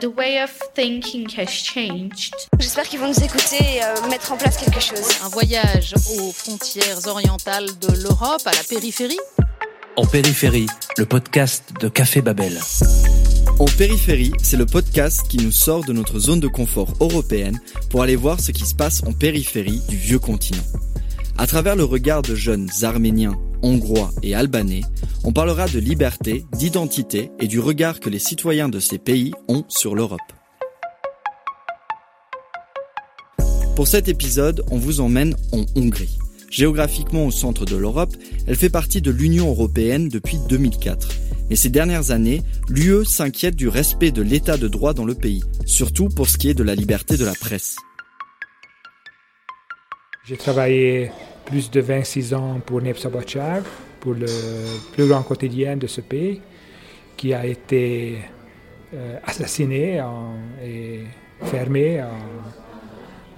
The way of thinking has changed. J'espère qu'ils vont nous écouter et euh, mettre en place quelque chose. Un voyage aux frontières orientales de l'Europe, à la périphérie. En périphérie, le podcast de Café Babel. En périphérie, c'est le podcast qui nous sort de notre zone de confort européenne pour aller voir ce qui se passe en périphérie du vieux continent. À travers le regard de jeunes arméniens, hongrois et albanais, on parlera de liberté, d'identité et du regard que les citoyens de ces pays ont sur l'Europe. Pour cet épisode, on vous emmène en Hongrie. Géographiquement au centre de l'Europe, elle fait partie de l'Union européenne depuis 2004. Mais ces dernières années, l'UE s'inquiète du respect de l'état de droit dans le pays, surtout pour ce qui est de la liberté de la presse. J'ai travaillé plus de 26 ans pour Nepsa pour le plus grand quotidien de ce pays, qui a été euh, assassiné et fermé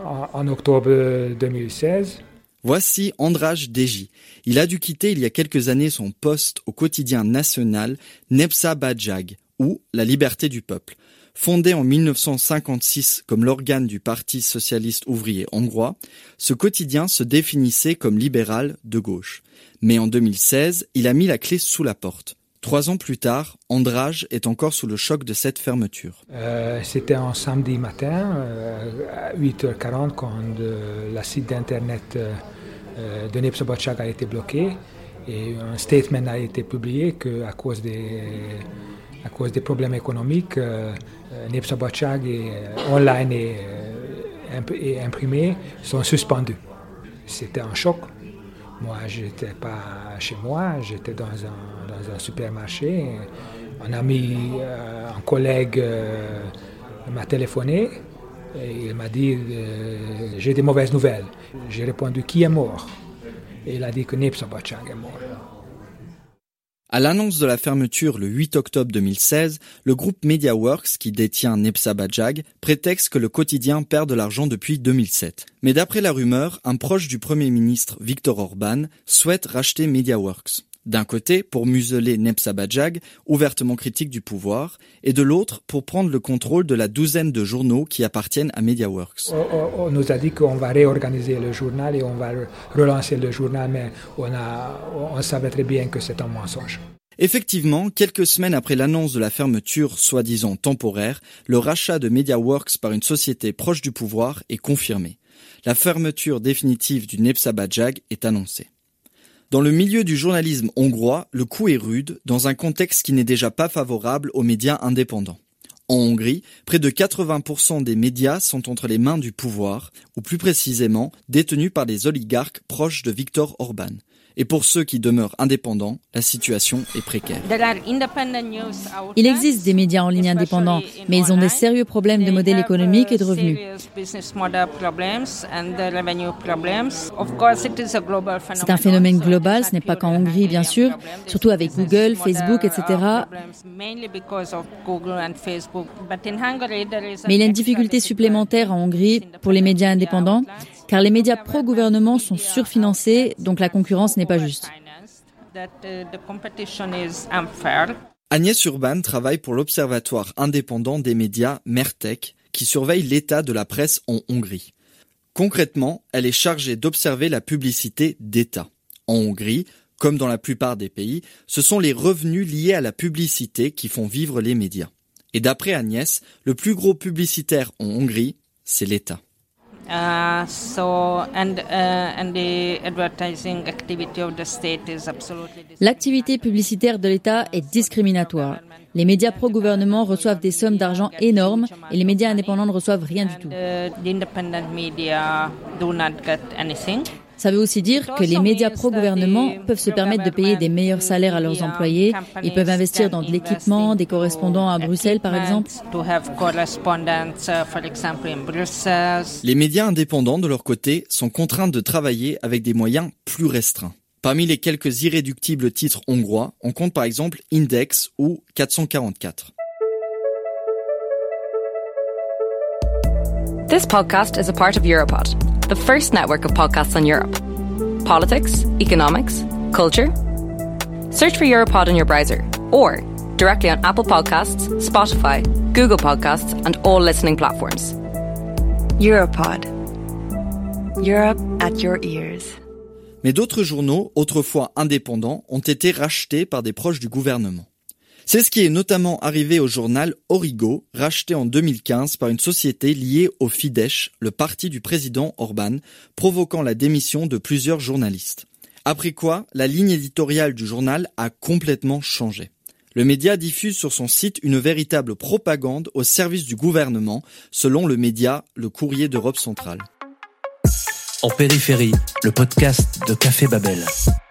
en, octobre 2016. Voici Andraj Deji. Il a dû quitter il y a quelques années son poste au quotidien national Nepsa Bajag, ou La liberté du peuple. Fondé en 1956 comme l'organe du Parti socialiste ouvrier hongrois, ce quotidien se définissait comme libéral de gauche. Mais en 2016, il a mis la clé sous la porte. Trois ans plus tard, Andrage est encore sous le choc de cette fermeture. Euh, c'était un samedi matin, euh, à 8h40, quand euh, la site d'internet de Nepsobotchak a été bloqué. Et un statement a été publié qu'à cause des à cause des problèmes économiques, euh, et euh, online et, euh, et, imprimé sont suspendus. C'était un choc. Moi, je n'étais pas chez moi, j'étais dans un, supermarché. Un ami, un collègue m'a téléphoné et il m'a dit J'ai des mauvaises nouvelles. J'ai répondu Qui est mort? Et il a dit que Bachag est mort. À l'annonce de la fermeture le 8 octobre 2016, le groupe MediaWorks, qui détient Nepsa Bajag, prétexte que le quotidien perd de l'argent depuis 2007. Mais d'après la rumeur, un proche du Premier ministre Viktor Orban souhaite racheter MediaWorks. D'un côté, pour museler Bajag, ouvertement critique du pouvoir, et de l'autre, pour prendre le contrôle de la douzaine de journaux qui appartiennent à MediaWorks. On, nous a dit qu'on va réorganiser le journal et on va relancer le journal, mais on, a, on savait très bien que c'est un mensonge. Effectivement, quelques semaines après l'annonce de la fermeture soi-disant temporaire, le rachat de MediaWorks par une société proche du pouvoir est confirmé. La fermeture définitive du Bajag est annoncée. Dans le milieu du journalisme hongrois, le coup est rude, dans un contexte qui n'est déjà pas favorable aux médias indépendants. En Hongrie, près de 80% des médias sont entre les mains du pouvoir, ou plus précisément détenus par des oligarques proches de Viktor Orban. Et pour ceux qui demeurent indépendants, la situation est précaire. Il existe des médias en ligne indépendants, mais ils ont des sérieux problèmes de modèle économique et de revenus. C'est un phénomène global, ce n'est pas qu'en Hongrie, bien sûr, surtout avec Google, Facebook, etc. Mais il y a une difficulté supplémentaire en Hongrie pour les médias indépendants, car les médias pro-gouvernement sont surfinancés, donc la concurrence n'est pas juste. Agnès Urban travaille pour l'Observatoire indépendant des médias Mertek, qui surveille l'état de la presse en Hongrie. Concrètement, elle est chargée d'observer la publicité d'État. En Hongrie, comme dans la plupart des pays, ce sont les revenus liés à la publicité qui font vivre les médias. Et d'après Agnès, le plus gros publicitaire en Hongrie, c'est l'État. L'activité publicitaire de l'État est discriminatoire. Les médias pro-gouvernement reçoivent des sommes d'argent énormes et les médias indépendants ne reçoivent rien du tout. Ça veut aussi dire que les médias pro-gouvernement peuvent se permettre de payer des meilleurs salaires à leurs employés. Ils peuvent investir dans de l'équipement, des correspondants à Bruxelles par exemple. Les médias indépendants de leur côté sont contraints de travailler avec des moyens plus restreints. Parmi les quelques irréductibles titres hongrois, on compte par exemple Index ou 444. This podcast is a part of Europod. The first network of podcasts on Europe. Politics, economics, culture. Search for Europod in your browser or directly on Apple Podcasts, Spotify, Google Podcasts, and all listening platforms. Europod. Europe at your ears. Mais d'autres journaux, autrefois indépendants, ont été rachetés par des proches du gouvernement. C'est ce qui est notamment arrivé au journal Origo, racheté en 2015 par une société liée au Fidesz, le parti du président Orban, provoquant la démission de plusieurs journalistes. Après quoi, la ligne éditoriale du journal a complètement changé. Le média diffuse sur son site une véritable propagande au service du gouvernement, selon le média Le Courrier d'Europe centrale. En périphérie, le podcast de Café Babel.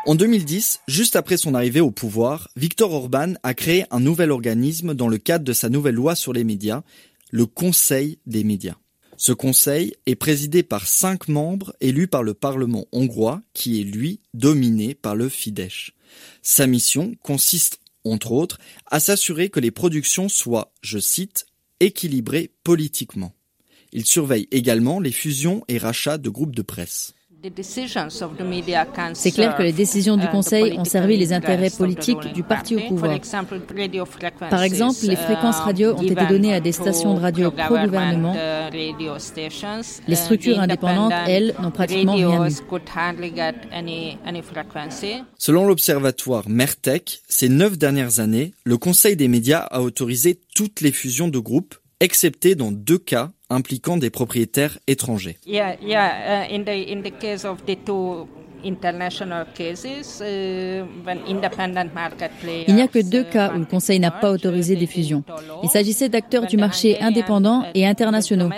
En 2010, juste après son arrivée au pouvoir, Viktor Orban a créé un nouvel organisme dans le cadre de sa nouvelle loi sur les médias, le Conseil des médias. Ce conseil est présidé par cinq membres élus par le Parlement hongrois, qui est lui dominé par le Fidesz. Sa mission consiste, entre autres, à s'assurer que les productions soient, je cite, équilibrées politiquement. Il surveille également les fusions et rachats de groupes de presse. C'est clair que les décisions du Conseil ont servi les intérêts politiques du parti au pouvoir. Par exemple, les fréquences radio ont été données à des stations de radio pro-gouvernement. Les structures indépendantes, elles, n'ont pratiquement rien eu. Selon l'observatoire Mertec, ces neuf dernières années, le Conseil des médias a autorisé toutes les fusions de groupes, excepté dans deux cas impliquant des propriétaires étrangers. International cases, uh, when independent market players, Il n'y a que deux cas où le Conseil n'a pas autorisé des fusions. Il s'agissait d'acteurs du marché indépendants et internationaux.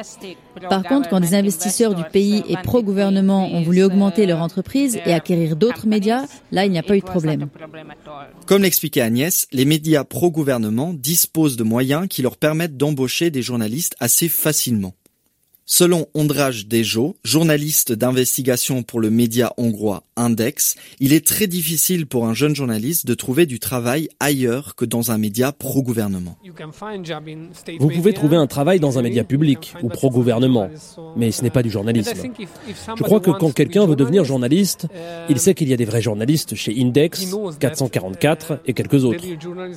Par contre, quand des investisseurs du pays et pro-gouvernement ont voulu augmenter leur entreprise et acquérir d'autres médias, là, il n'y a pas eu de problème. Comme l'expliquait Agnès, les médias pro-gouvernement disposent de moyens qui leur permettent d'embaucher des journalistes assez facilement. Selon Ondrage Dejo, journaliste d'investigation pour le média hongrois Index, il est très difficile pour un jeune journaliste de trouver du travail ailleurs que dans un média pro-gouvernement. Vous pouvez trouver un travail dans un média public ou pro-gouvernement, mais ce n'est pas du journalisme. Je crois que quand quelqu'un veut devenir journaliste, il sait qu'il y a des vrais journalistes chez Index, 444 et quelques autres.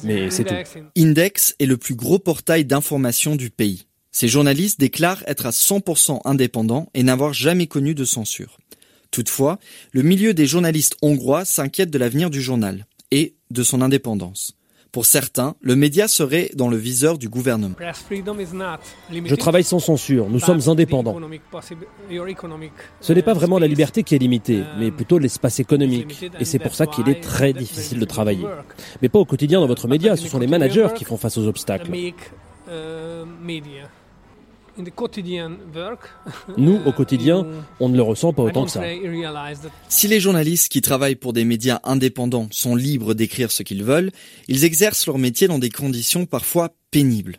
Mais c'est tout. Index est le plus gros portail d'information du pays. Ces journalistes déclarent être à 100% indépendants et n'avoir jamais connu de censure. Toutefois, le milieu des journalistes hongrois s'inquiète de l'avenir du journal et de son indépendance. Pour certains, le média serait dans le viseur du gouvernement. Je travaille sans censure, nous sommes indépendants. Ce n'est pas vraiment la liberté qui est limitée, mais plutôt l'espace économique. Et c'est pour ça qu'il est très difficile de travailler. Mais pas au quotidien dans votre média, ce sont les managers qui font face aux obstacles. Nous, au quotidien, on ne le ressent pas autant que ça. Si les journalistes qui travaillent pour des médias indépendants sont libres d'écrire ce qu'ils veulent, ils exercent leur métier dans des conditions parfois pénibles.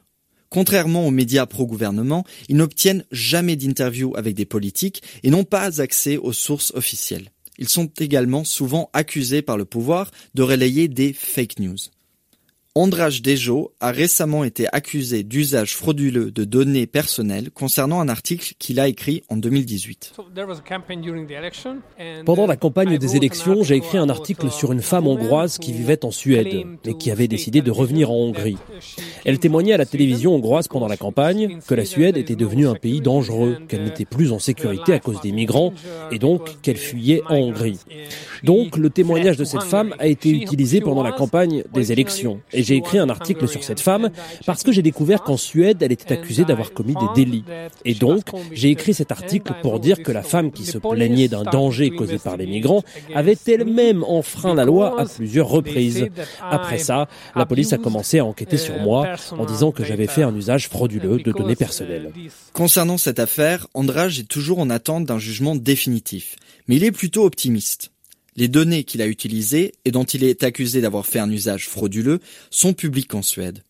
Contrairement aux médias pro-gouvernement, ils n'obtiennent jamais d'interview avec des politiques et n'ont pas accès aux sources officielles. Ils sont également souvent accusés par le pouvoir de relayer des fake news. Ondrage Dejo a récemment été accusé d'usage frauduleux de données personnelles concernant un article qu'il a écrit en 2018. Pendant la campagne des élections, j'ai écrit un article sur une femme hongroise qui vivait en Suède, mais qui avait décidé de revenir en Hongrie. Elle témoignait à la télévision hongroise pendant la campagne que la Suède était devenue un pays dangereux, qu'elle n'était plus en sécurité à cause des migrants, et donc qu'elle fuyait en Hongrie. Donc le témoignage de cette femme a été utilisé pendant la campagne des élections. Et j'ai écrit un article sur cette femme parce que j'ai découvert qu'en Suède, elle était accusée d'avoir commis des délits. Et donc, j'ai écrit cet article pour dire que la femme qui se plaignait d'un danger causé par les migrants avait elle-même enfreint la loi à plusieurs reprises. Après ça, la police a commencé à enquêter sur moi en disant que j'avais fait un usage frauduleux de données personnelles. Concernant cette affaire, Andrage est toujours en attente d'un jugement définitif. Mais il est plutôt optimiste. Les données qu'il a utilisées et dont il est accusé d'avoir fait un usage frauduleux sont publiques en Suède.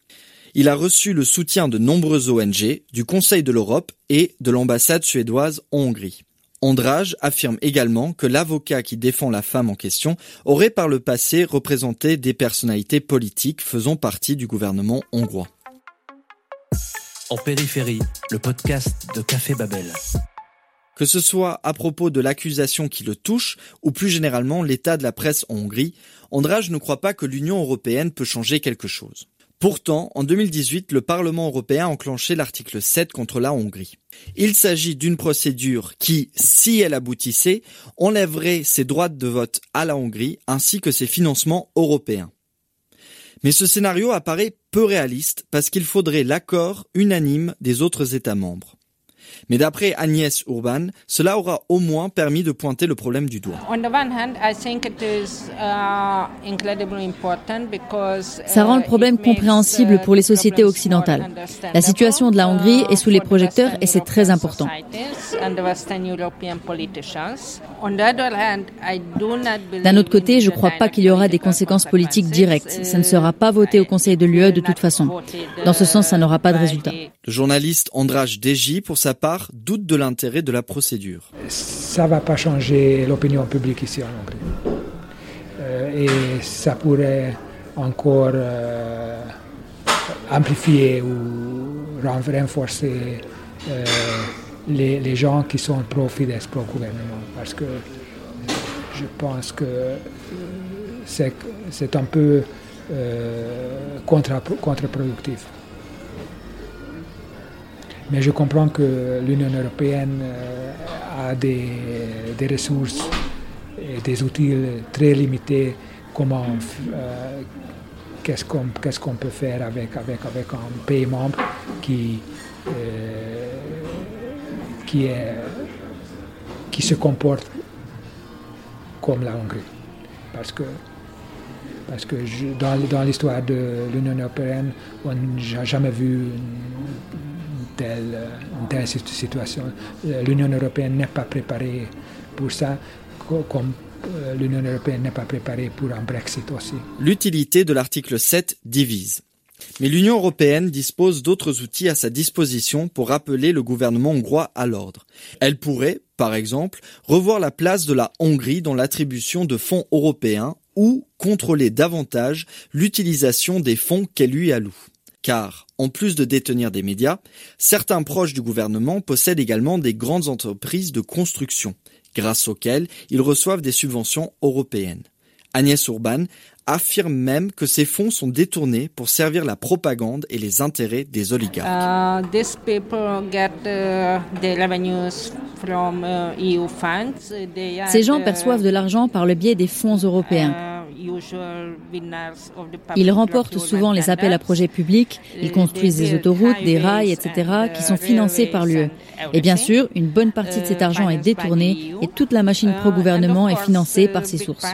Il a reçu le soutien de nombreuses ONG, du Conseil de l'Europe et de l'ambassade suédoise en Hongrie. Andrage affirme également que l'avocat qui défend la femme en question aurait par le passé représenté des personnalités politiques faisant partie du gouvernement hongrois. En périphérie, le podcast de Café Babel. Que ce soit à propos de l'accusation qui le touche, ou plus généralement l'état de la presse en Hongrie, Andrage ne croit pas que l'Union européenne peut changer quelque chose. Pourtant, en 2018, le Parlement européen a enclenché l'article 7 contre la Hongrie. Il s'agit d'une procédure qui, si elle aboutissait, enlèverait ses droits de vote à la Hongrie ainsi que ses financements européens. Mais ce scénario apparaît peu réaliste parce qu'il faudrait l'accord unanime des autres États membres. Mais d'après Agnès Urban, cela aura au moins permis de pointer le problème du doigt. Ça rend le problème compréhensible pour les sociétés occidentales. La situation de la Hongrie est sous les projecteurs et c'est très important. D'un autre côté, je ne crois pas qu'il y aura des conséquences politiques directes. Ça ne sera pas voté au Conseil de l'UE de toute façon. Dans ce sens, ça n'aura pas de résultat. Le journaliste András Deji, pour sa part, doute de l'intérêt de la procédure. Ça ne va pas changer l'opinion publique ici en Hongrie. Euh, et ça pourrait encore euh, amplifier ou renforcer euh, les, gens qui sont pro-Fidesz, pro-gouvernement. Parce que je pense que c'est un peu contre-productif. Mais je comprends que l'Union européenne a des, des, ressources et des outils très limités. Comment, euh, qu'est-ce qu'on peut faire avec, avec, avec un pays membre qui, euh, qui, est, qui se comporte comme la Hongrie? Parce que parce que dans, dans l'histoire de l'Union européenne, on n'a jamais vu telle, une situation. L'Union européenne n'est pas préparée pour ça, comme euh, l'Union européenne n'est pas préparée pour un Brexit aussi. L'utilité de l'article 7 divise. Mais l'Union européenne dispose d'autres outils à sa disposition pour rappeler le gouvernement hongrois à l'ordre. Elle pourrait, par exemple, revoir la place de la Hongrie dans l'attribution de fonds européens ou contrôler davantage l'utilisation des fonds qu'elle lui alloue car, en plus de détenir des médias, certains proches du gouvernement possèdent également des grandes entreprises de construction, grâce auxquelles ils reçoivent des subventions européennes. Agnès Urban affirme même que ces fonds sont détournés pour servir la propagande et les intérêts des oligarques. Ces gens perçoivent de l'argent par le biais des fonds européens. Ils remportent souvent les appels à projets publics, ils construisent des autoroutes, des rails, etc., qui sont financés par l'UE. Et bien sûr, une bonne partie de cet argent est détournée et toute la machine pro-gouvernement est financée par ces sources.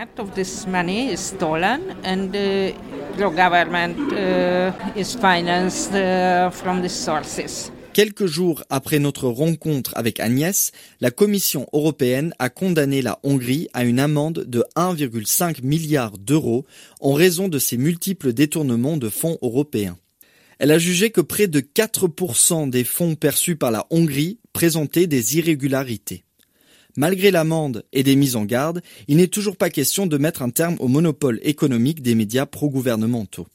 Quelques jours après notre rencontre avec Agnès, la Commission européenne a condamné la Hongrie à une amende de 1,5 milliard d'euros en raison de ses multiples détournements de fonds européens. Elle a jugé que près de 4% des fonds perçus par la Hongrie présentaient des irrégularités. Malgré l'amende et des mises en garde, il n'est toujours pas question de mettre un terme au monopole économique des médias pro-gouvernementaux.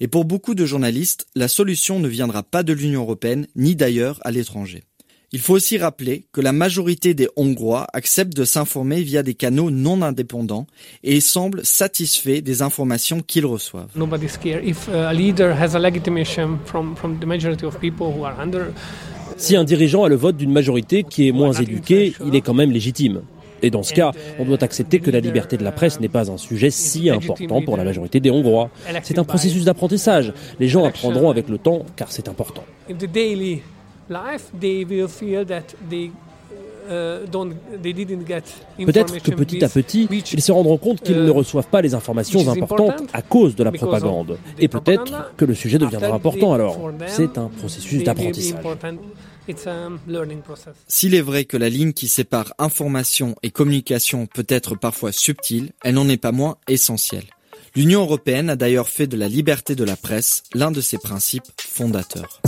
Et pour beaucoup de journalistes, la solution ne viendra pas de l'Union européenne ni d'ailleurs à l'étranger. Il faut aussi rappeler que la majorité des Hongrois acceptent de s'informer via des canaux non indépendants et semblent satisfaits des informations qu'ils reçoivent. Si un dirigeant a le vote d'une majorité qui est moins éduquée, il est quand même légitime. Et dans ce cas, on doit accepter que la liberté de la presse n'est pas un sujet si important pour la majorité des Hongrois. C'est un processus d'apprentissage. Les gens apprendront avec le temps car c'est important. Peut-être que petit à petit, ils se rendront compte qu'ils ne reçoivent pas les informations importantes à cause de la propagande. Et peut-être que le sujet deviendra important alors. C'est un processus d'apprentissage. S'il est vrai que la ligne qui sépare information et communication peut être parfois subtile, elle n'en est pas moins essentielle. L'Union européenne a d'ailleurs fait de la liberté de la presse l'un de ses principes fondateurs.